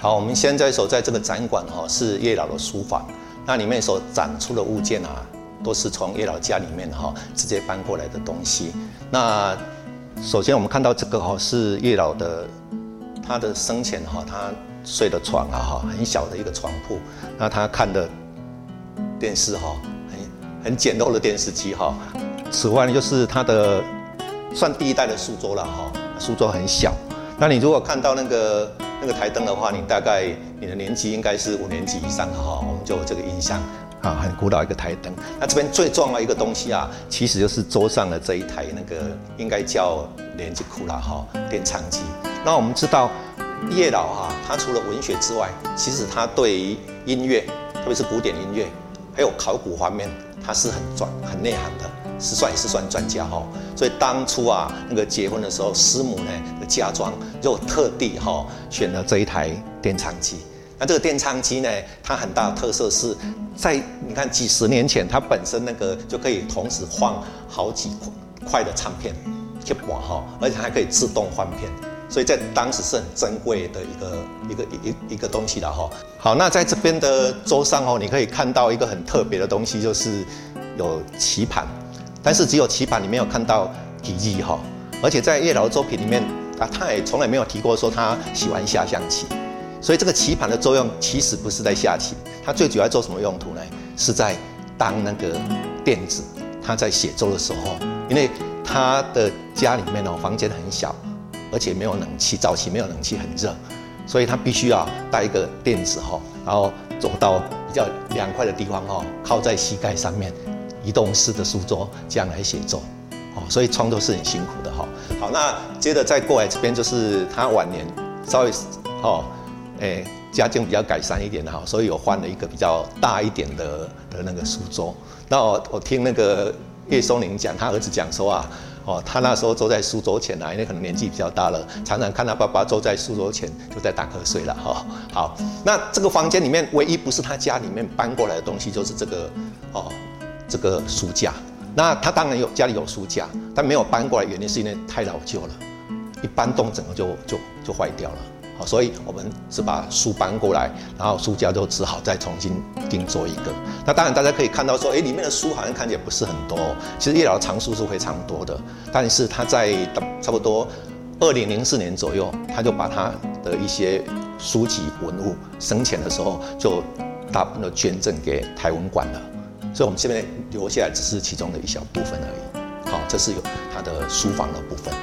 好，我们现在所在这个展馆哈是叶老的书房，那里面所展出的物件啊，都是从叶老家里面哈直接搬过来的东西。那首先我们看到这个哈是叶老的他的生前哈他睡的床啊哈很小的一个床铺，那他看的电视哈很很简陋的电视机哈。此外呢就是他的算第一代的书桌了哈，书桌很小。那你如果看到那个。那个台灯的话，你大概你的年纪应该是五年级以上哈，我们就有这个印象啊，很古老一个台灯。那这边最重要一个东西啊，其实就是桌上的这一台那个应该叫连接库了哈，电唱机。那我们知道叶老哈，他除了文学之外，其实他对于音乐，特别是古典音乐，还有考古方面，他是很专很内行的。是算也是算专家哈，所以当初啊，那个结婚的时候，师母呢的嫁妆就特地哈选了这一台电唱机。那这个电唱机呢，它很大的特色是在你看几十年前，它本身那个就可以同时放好几块的唱片去播哈，而且还可以自动换片，所以在当时是很珍贵的一个一个一一一个东西了哈。好，那在这边的桌上哦，你可以看到一个很特别的东西，就是有棋盘。但是只有棋盘，你没有看到题记哈。而且在叶老的作品里面啊，他也从来没有提过说他喜欢下象棋。所以这个棋盘的作用其实不是在下棋，它最主要做什么用途呢？是在当那个垫子。他在写作的时候，因为他的家里面哦，房间很小，而且没有冷气，早期没有冷气，很热，所以他必须要带一个垫子哈，然后走到比较凉快的地方哈，靠在膝盖上面。移动式的书桌这样来写作，哦，所以创作是很辛苦的哈。好，那接着再过来这边就是他晚年稍微哦，诶，家境比较改善一点的哈，所以有换了一个比较大一点的的那个书桌。那我我听那个叶松林讲，他儿子讲说啊，哦，他那时候坐在书桌前啊，因为可能年纪比较大了，常常看他爸爸坐在书桌前就在打瞌睡了哈。好，那这个房间里面唯一不是他家里面搬过来的东西，就是这个哦。这个书架，那他当然有家里有书架，但没有搬过来，原因是因为太老旧了，一搬动整个就就就坏掉了。所以我们是把书搬过来，然后书架就只好再重新定做一个。那当然大家可以看到说，哎，里面的书好像看起来不是很多，其实叶老的藏书是非常多的，但是他在差不多二零零四年左右，他就把他的一些书籍文物生前的时候就大部分都捐赠给台文馆了。所以，我们这边留下来只是其中的一小部分而已。好，这是有它的书房的部分。